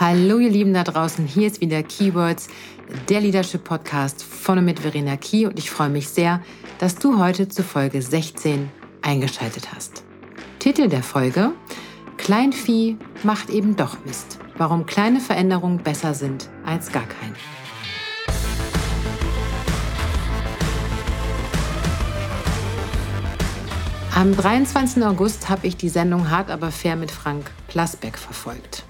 Hallo ihr Lieben da draußen, hier ist wieder Keywords, der Leadership Podcast von und mit Verena Key und ich freue mich sehr, dass du heute zu Folge 16 eingeschaltet hast. Titel der Folge Kleinvieh macht eben doch Mist. Warum kleine Veränderungen besser sind als gar keine. Am 23. August habe ich die Sendung Hart aber fair mit Frank Plasbeck verfolgt.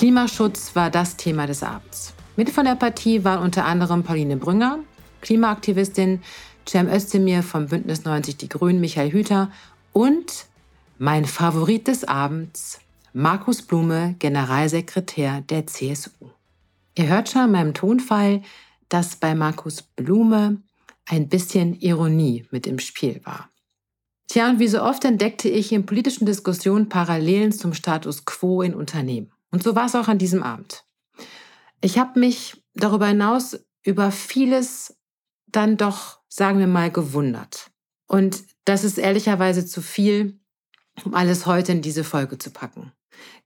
Klimaschutz war das Thema des Abends. Mit von der Partie waren unter anderem Pauline Brünger, Klimaaktivistin, Cem Özdemir vom Bündnis 90 Die Grünen, Michael Hüter und mein Favorit des Abends, Markus Blume, Generalsekretär der CSU. Ihr hört schon an meinem Tonfall, dass bei Markus Blume ein bisschen Ironie mit im Spiel war. Tja, und wie so oft entdeckte ich in politischen Diskussionen Parallelen zum Status quo in Unternehmen. Und so war es auch an diesem Abend. Ich habe mich darüber hinaus über vieles dann doch, sagen wir mal, gewundert. Und das ist ehrlicherweise zu viel, um alles heute in diese Folge zu packen.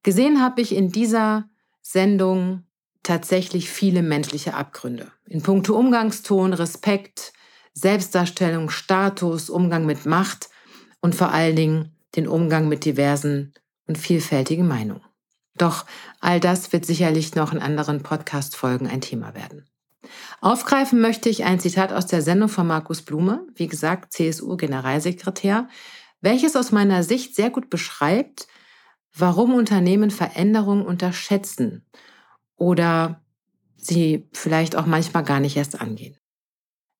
Gesehen habe ich in dieser Sendung tatsächlich viele menschliche Abgründe. In puncto Umgangston, Respekt, Selbstdarstellung, Status, Umgang mit Macht und vor allen Dingen den Umgang mit diversen und vielfältigen Meinungen. Doch all das wird sicherlich noch in anderen Podcast-Folgen ein Thema werden. Aufgreifen möchte ich ein Zitat aus der Sendung von Markus Blume, wie gesagt, CSU-Generalsekretär, welches aus meiner Sicht sehr gut beschreibt, warum Unternehmen Veränderungen unterschätzen oder sie vielleicht auch manchmal gar nicht erst angehen.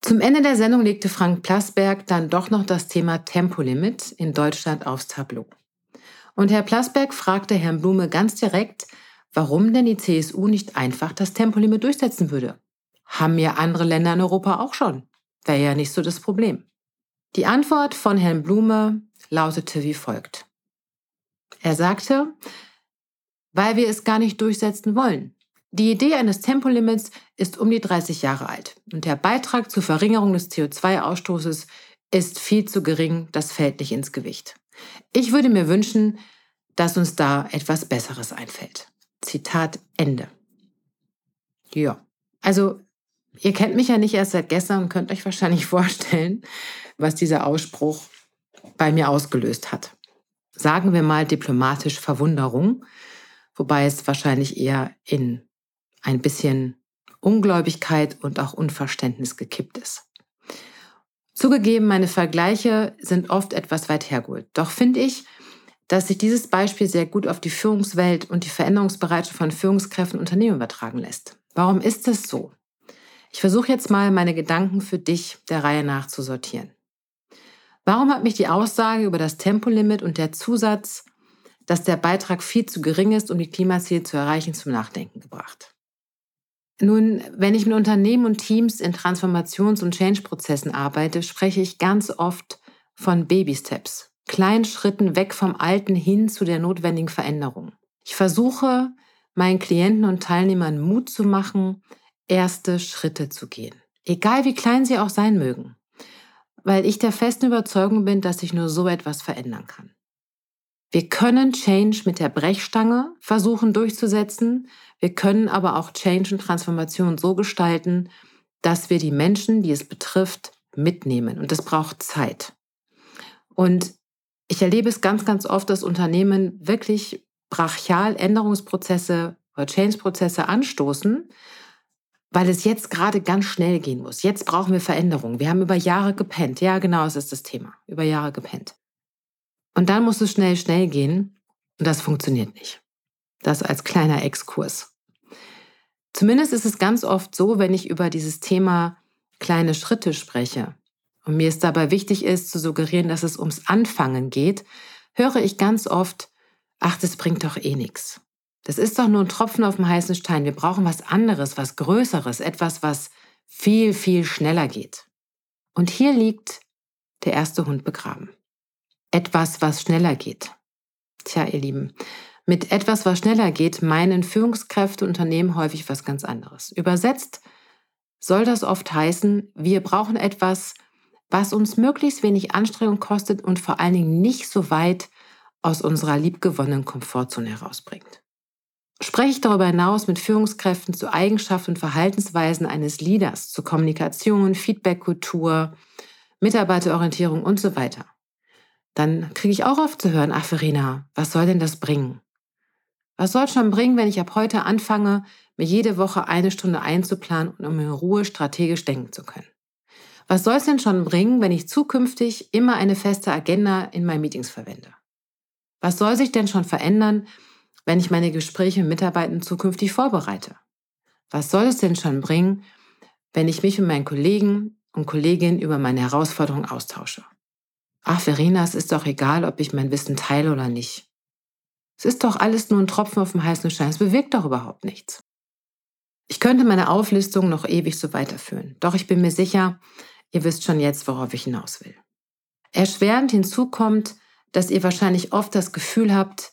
Zum Ende der Sendung legte Frank Plasberg dann doch noch das Thema Tempolimit in Deutschland aufs Tableau. Und Herr Plasberg fragte Herrn Blume ganz direkt, warum denn die CSU nicht einfach das Tempolimit durchsetzen würde. Haben ja andere Länder in Europa auch schon. Wäre ja nicht so das Problem. Die Antwort von Herrn Blume lautete wie folgt. Er sagte, weil wir es gar nicht durchsetzen wollen. Die Idee eines Tempolimits ist um die 30 Jahre alt und der Beitrag zur Verringerung des CO2-Ausstoßes ist viel zu gering, das fällt nicht ins Gewicht. Ich würde mir wünschen, dass uns da etwas Besseres einfällt. Zitat Ende. Ja, also ihr kennt mich ja nicht erst seit gestern und könnt euch wahrscheinlich vorstellen, was dieser Ausspruch bei mir ausgelöst hat. Sagen wir mal diplomatisch Verwunderung, wobei es wahrscheinlich eher in ein bisschen Ungläubigkeit und auch Unverständnis gekippt ist. Zugegeben, meine Vergleiche sind oft etwas weit hergeholt. Doch finde ich, dass sich dieses Beispiel sehr gut auf die Führungswelt und die Veränderungsbereitschaft von Führungskräften und Unternehmen übertragen lässt. Warum ist es so? Ich versuche jetzt mal, meine Gedanken für dich der Reihe nach zu sortieren. Warum hat mich die Aussage über das Tempolimit und der Zusatz, dass der Beitrag viel zu gering ist, um die Klimaziele zu erreichen, zum Nachdenken gebracht? Nun, wenn ich mit Unternehmen und Teams in Transformations- und Change-Prozessen arbeite, spreche ich ganz oft von Baby-Steps, kleinen Schritten weg vom Alten hin zu der notwendigen Veränderung. Ich versuche, meinen Klienten und Teilnehmern Mut zu machen, erste Schritte zu gehen, egal wie klein sie auch sein mögen, weil ich der festen Überzeugung bin, dass sich nur so etwas verändern kann. Wir können Change mit der Brechstange versuchen durchzusetzen. Wir können aber auch Change und Transformation so gestalten, dass wir die Menschen, die es betrifft, mitnehmen. Und das braucht Zeit. Und ich erlebe es ganz, ganz oft, dass Unternehmen wirklich brachial Änderungsprozesse oder Change-Prozesse anstoßen, weil es jetzt gerade ganz schnell gehen muss. Jetzt brauchen wir Veränderungen. Wir haben über Jahre gepennt. Ja, genau, das ist das Thema. Über Jahre gepennt. Und dann muss es schnell, schnell gehen. Und das funktioniert nicht. Das als kleiner Exkurs. Zumindest ist es ganz oft so, wenn ich über dieses Thema kleine Schritte spreche und mir es dabei wichtig ist zu suggerieren, dass es ums Anfangen geht, höre ich ganz oft, ach, das bringt doch eh nichts. Das ist doch nur ein Tropfen auf dem heißen Stein. Wir brauchen was anderes, was Größeres, etwas, was viel, viel schneller geht. Und hier liegt der erste Hund begraben etwas, was schneller geht. Tja, ihr Lieben, mit etwas, was schneller geht, meinen Führungskräfte Unternehmen häufig was ganz anderes. Übersetzt soll das oft heißen, wir brauchen etwas, was uns möglichst wenig Anstrengung kostet und vor allen Dingen nicht so weit aus unserer liebgewonnenen Komfortzone herausbringt. Spreche ich darüber hinaus mit Führungskräften zu Eigenschaften und Verhaltensweisen eines Leaders, zu Kommunikation, Feedbackkultur, Mitarbeiterorientierung und so weiter. Dann kriege ich auch oft zu hören, ach Verena, was soll denn das bringen? Was soll schon bringen, wenn ich ab heute anfange, mir jede Woche eine Stunde einzuplanen, um in Ruhe strategisch denken zu können? Was soll es denn schon bringen, wenn ich zukünftig immer eine feste Agenda in meinen Meetings verwende? Was soll sich denn schon verändern, wenn ich meine Gespräche mit Mitarbeitern zukünftig vorbereite? Was soll es denn schon bringen, wenn ich mich mit meinen Kollegen und Kolleginnen über meine Herausforderungen austausche? Ach, Verena, es ist doch egal, ob ich mein Wissen teile oder nicht. Es ist doch alles nur ein Tropfen auf dem heißen Stein. Es bewirkt doch überhaupt nichts. Ich könnte meine Auflistung noch ewig so weiterführen. Doch ich bin mir sicher, ihr wisst schon jetzt, worauf ich hinaus will. Erschwerend hinzu kommt, dass ihr wahrscheinlich oft das Gefühl habt,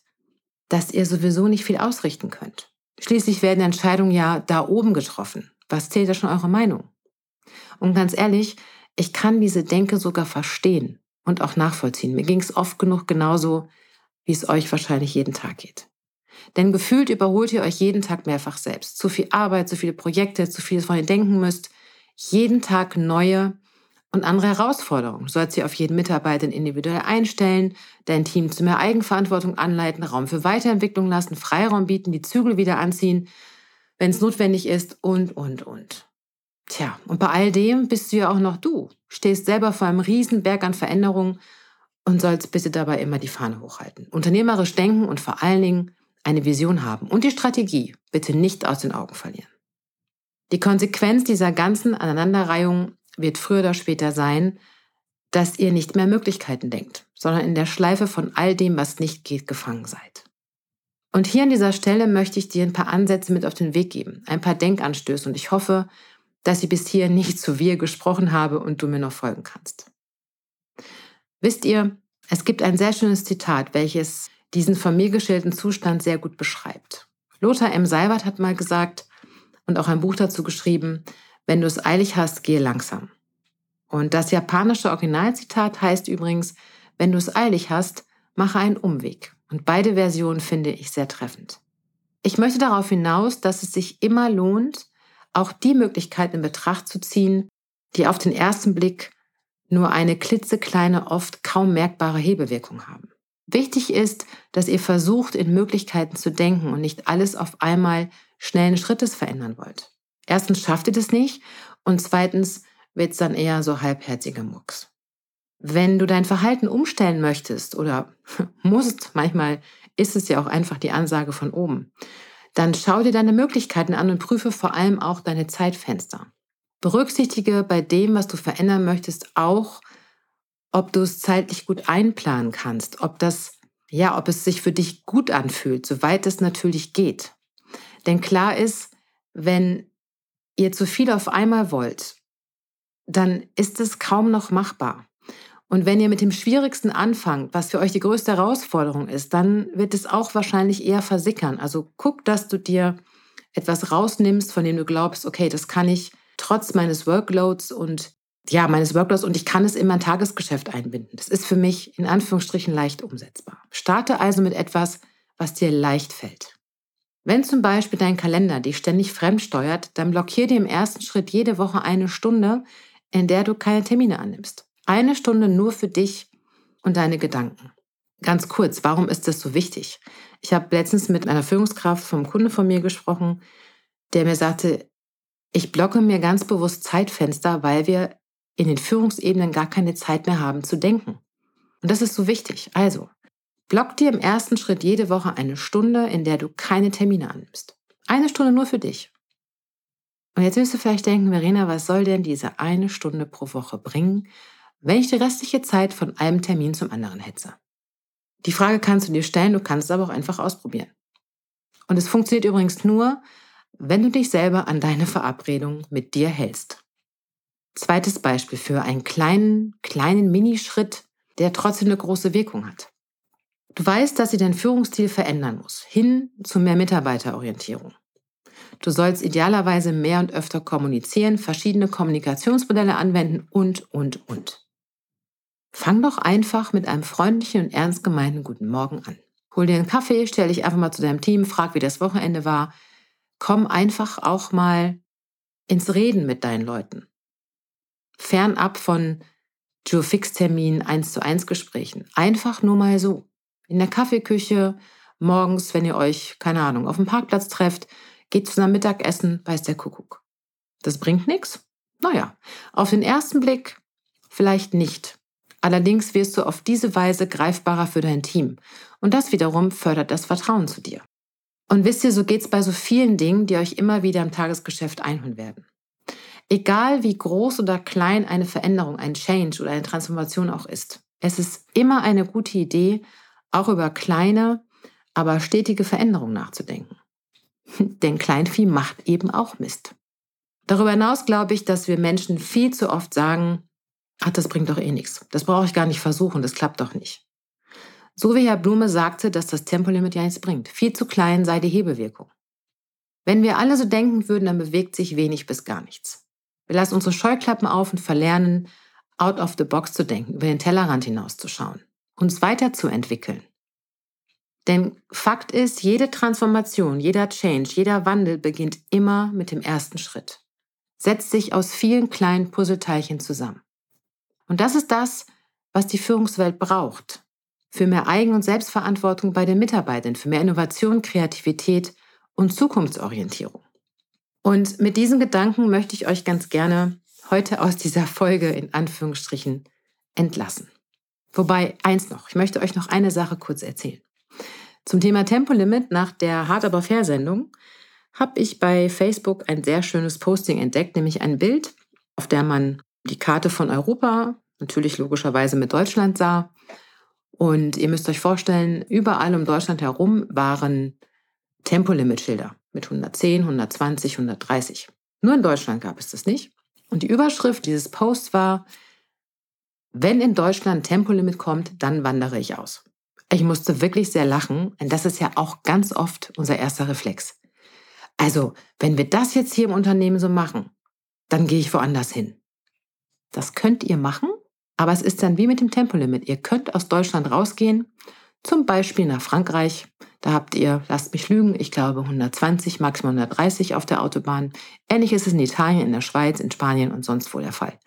dass ihr sowieso nicht viel ausrichten könnt. Schließlich werden Entscheidungen ja da oben getroffen. Was zählt da schon eure Meinung? Und ganz ehrlich, ich kann diese Denke sogar verstehen und auch nachvollziehen. Mir ging es oft genug genauso, wie es euch wahrscheinlich jeden Tag geht. Denn gefühlt überholt ihr euch jeden Tag mehrfach selbst. Zu viel Arbeit, zu viele Projekte, zu viel, von ihr denken müsst. Jeden Tag neue und andere Herausforderungen. Sollst sie auf jeden Mitarbeiter individuell einstellen, dein Team zu mehr Eigenverantwortung anleiten, Raum für Weiterentwicklung lassen, Freiraum bieten, die Zügel wieder anziehen, wenn es notwendig ist und, und, und. Tja, und bei all dem bist du ja auch noch du, stehst selber vor einem riesen Berg an Veränderungen und sollst bitte dabei immer die Fahne hochhalten. Unternehmerisch denken und vor allen Dingen eine Vision haben und die Strategie bitte nicht aus den Augen verlieren. Die Konsequenz dieser ganzen Aneinanderreihung wird früher oder später sein, dass ihr nicht mehr Möglichkeiten denkt, sondern in der Schleife von all dem, was nicht geht, gefangen seid. Und hier an dieser Stelle möchte ich dir ein paar Ansätze mit auf den Weg geben, ein paar Denkanstöße und ich hoffe, dass ich bis hier nicht zu wir gesprochen habe und du mir noch folgen kannst. Wisst ihr, es gibt ein sehr schönes Zitat, welches diesen von mir geschilderten Zustand sehr gut beschreibt. Lothar M. Seibert hat mal gesagt und auch ein Buch dazu geschrieben, wenn du es eilig hast, gehe langsam. Und das japanische Originalzitat heißt übrigens, wenn du es eilig hast, mache einen Umweg. Und beide Versionen finde ich sehr treffend. Ich möchte darauf hinaus, dass es sich immer lohnt, auch die Möglichkeiten in Betracht zu ziehen, die auf den ersten Blick nur eine klitzekleine, oft kaum merkbare Hebelwirkung haben. Wichtig ist, dass ihr versucht, in Möglichkeiten zu denken und nicht alles auf einmal schnellen Schrittes verändern wollt. Erstens schafft ihr das nicht und zweitens wird es dann eher so halbherziger Mucks. Wenn du dein Verhalten umstellen möchtest oder musst, manchmal ist es ja auch einfach die Ansage von oben, dann schau dir deine Möglichkeiten an und prüfe vor allem auch deine Zeitfenster. Berücksichtige bei dem, was du verändern möchtest, auch, ob du es zeitlich gut einplanen kannst, ob das, ja, ob es sich für dich gut anfühlt, soweit es natürlich geht. Denn klar ist, wenn ihr zu viel auf einmal wollt, dann ist es kaum noch machbar. Und wenn ihr mit dem Schwierigsten anfangt, was für euch die größte Herausforderung ist, dann wird es auch wahrscheinlich eher versickern. Also guck, dass du dir etwas rausnimmst, von dem du glaubst, okay, das kann ich trotz meines Workloads und ja, meines Workloads und ich kann es in mein Tagesgeschäft einbinden. Das ist für mich in Anführungsstrichen leicht umsetzbar. Starte also mit etwas, was dir leicht fällt. Wenn zum Beispiel dein Kalender dich ständig fremd steuert, dann blockier dir im ersten Schritt jede Woche eine Stunde, in der du keine Termine annimmst. Eine Stunde nur für dich und deine Gedanken. Ganz kurz, warum ist das so wichtig? Ich habe letztens mit einer Führungskraft vom Kunde von mir gesprochen, der mir sagte, ich blocke mir ganz bewusst Zeitfenster, weil wir in den Führungsebenen gar keine Zeit mehr haben zu denken. Und das ist so wichtig. Also, block dir im ersten Schritt jede Woche eine Stunde, in der du keine Termine annimmst. Eine Stunde nur für dich. Und jetzt wirst du vielleicht denken, Verena, was soll denn diese eine Stunde pro Woche bringen? wenn ich die restliche Zeit von einem Termin zum anderen hetze? Die Frage kannst du dir stellen, du kannst es aber auch einfach ausprobieren. Und es funktioniert übrigens nur, wenn du dich selber an deine Verabredung mit dir hältst. Zweites Beispiel für einen kleinen, kleinen Minischritt, der trotzdem eine große Wirkung hat. Du weißt, dass sie dein Führungsstil verändern muss, hin zu mehr Mitarbeiterorientierung. Du sollst idealerweise mehr und öfter kommunizieren, verschiedene Kommunikationsmodelle anwenden und, und, und. Fang doch einfach mit einem freundlichen und ernst gemeinten Guten Morgen an. Hol dir einen Kaffee, stell dich einfach mal zu deinem Team, frag, wie das Wochenende war. Komm einfach auch mal ins Reden mit deinen Leuten. Fernab von Joe-Fix-Terminen, 1 zu 1 Gesprächen. Einfach nur mal so. In der Kaffeeküche, morgens, wenn ihr euch, keine Ahnung, auf dem Parkplatz trefft, geht zusammen Mittagessen, weiß der Kuckuck. Das bringt nichts? Naja, auf den ersten Blick vielleicht nicht. Allerdings wirst du auf diese Weise greifbarer für dein Team. Und das wiederum fördert das Vertrauen zu dir. Und wisst ihr, so geht's bei so vielen Dingen, die euch immer wieder im Tagesgeschäft einholen werden. Egal wie groß oder klein eine Veränderung, ein Change oder eine Transformation auch ist, es ist immer eine gute Idee, auch über kleine, aber stetige Veränderungen nachzudenken. Denn Kleinvieh macht eben auch Mist. Darüber hinaus glaube ich, dass wir Menschen viel zu oft sagen, ach, das bringt doch eh nichts. Das brauche ich gar nicht versuchen, das klappt doch nicht. So wie Herr Blume sagte, dass das Tempolimit ja nichts bringt. Viel zu klein sei die Hebelwirkung. Wenn wir alle so denken würden, dann bewegt sich wenig bis gar nichts. Wir lassen unsere Scheuklappen auf und verlernen, out of the box zu denken, über den Tellerrand hinauszuschauen, uns weiterzuentwickeln. Denn Fakt ist, jede Transformation, jeder Change, jeder Wandel beginnt immer mit dem ersten Schritt setzt sich aus vielen kleinen Puzzleteilchen zusammen. Und das ist das, was die Führungswelt braucht. Für mehr Eigen- und Selbstverantwortung bei den Mitarbeitern, für mehr Innovation, Kreativität und Zukunftsorientierung. Und mit diesen Gedanken möchte ich euch ganz gerne heute aus dieser Folge in Anführungsstrichen entlassen. Wobei eins noch, ich möchte euch noch eine Sache kurz erzählen. Zum Thema Tempolimit nach der Hard aber Fair Sendung habe ich bei Facebook ein sehr schönes Posting entdeckt, nämlich ein Bild, auf der man die Karte von Europa, natürlich logischerweise mit Deutschland sah. Und ihr müsst euch vorstellen, überall um Deutschland herum waren Tempolimit-Schilder mit 110, 120, 130. Nur in Deutschland gab es das nicht. Und die Überschrift dieses Posts war, wenn in Deutschland Tempolimit kommt, dann wandere ich aus. Ich musste wirklich sehr lachen, denn das ist ja auch ganz oft unser erster Reflex. Also, wenn wir das jetzt hier im Unternehmen so machen, dann gehe ich woanders hin. Das könnt ihr machen, aber es ist dann wie mit dem Tempolimit. Ihr könnt aus Deutschland rausgehen, zum Beispiel nach Frankreich. Da habt ihr, lasst mich lügen, ich glaube 120, maximal 130 auf der Autobahn. Ähnlich ist es in Italien, in der Schweiz, in Spanien und sonst wo der Fall.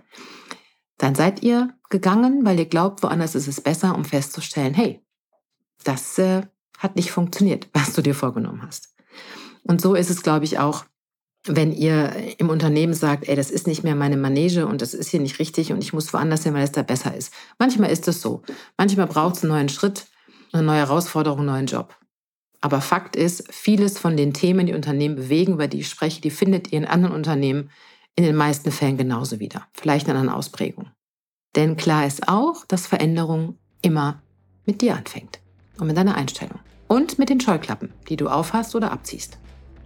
Dann seid ihr gegangen, weil ihr glaubt, woanders ist es besser, um festzustellen, hey, das äh, hat nicht funktioniert, was du dir vorgenommen hast. Und so ist es, glaube ich, auch, wenn ihr im Unternehmen sagt, ey, das ist nicht mehr meine Manege und das ist hier nicht richtig und ich muss woanders hin, weil es da besser ist. Manchmal ist es so. Manchmal braucht es einen neuen Schritt, eine neue Herausforderung, einen neuen Job. Aber Fakt ist, vieles von den Themen, die Unternehmen bewegen, über die ich spreche, die findet ihr in anderen Unternehmen in den meisten Fällen genauso wieder. Vielleicht in einer Ausprägung. Denn klar ist auch, dass Veränderung immer mit dir anfängt und mit deiner Einstellung. Und mit den Scheuklappen, die du aufhast oder abziehst.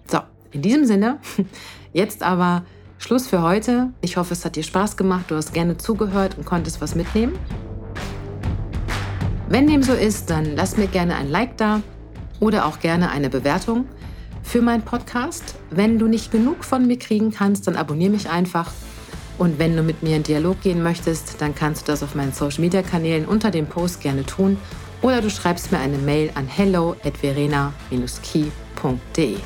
So, in diesem Sinne, jetzt aber Schluss für heute. Ich hoffe, es hat dir Spaß gemacht, du hast gerne zugehört und konntest was mitnehmen. Wenn dem so ist, dann lass mir gerne ein Like da oder auch gerne eine Bewertung für meinen Podcast. Wenn du nicht genug von mir kriegen kannst, dann abonniere mich einfach. Und wenn du mit mir in Dialog gehen möchtest, dann kannst du das auf meinen Social Media Kanälen unter dem Post gerne tun oder du schreibst mir eine Mail an hello at verena-key.de.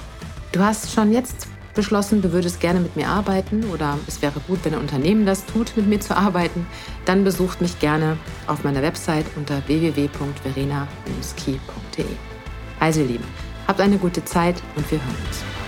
Du hast schon jetzt beschlossen, du würdest gerne mit mir arbeiten oder es wäre gut, wenn ein Unternehmen das tut, mit mir zu arbeiten, dann besucht mich gerne auf meiner Website unter www.verena-key.de. Also ihr Lieben, habt eine gute Zeit und wir hören uns.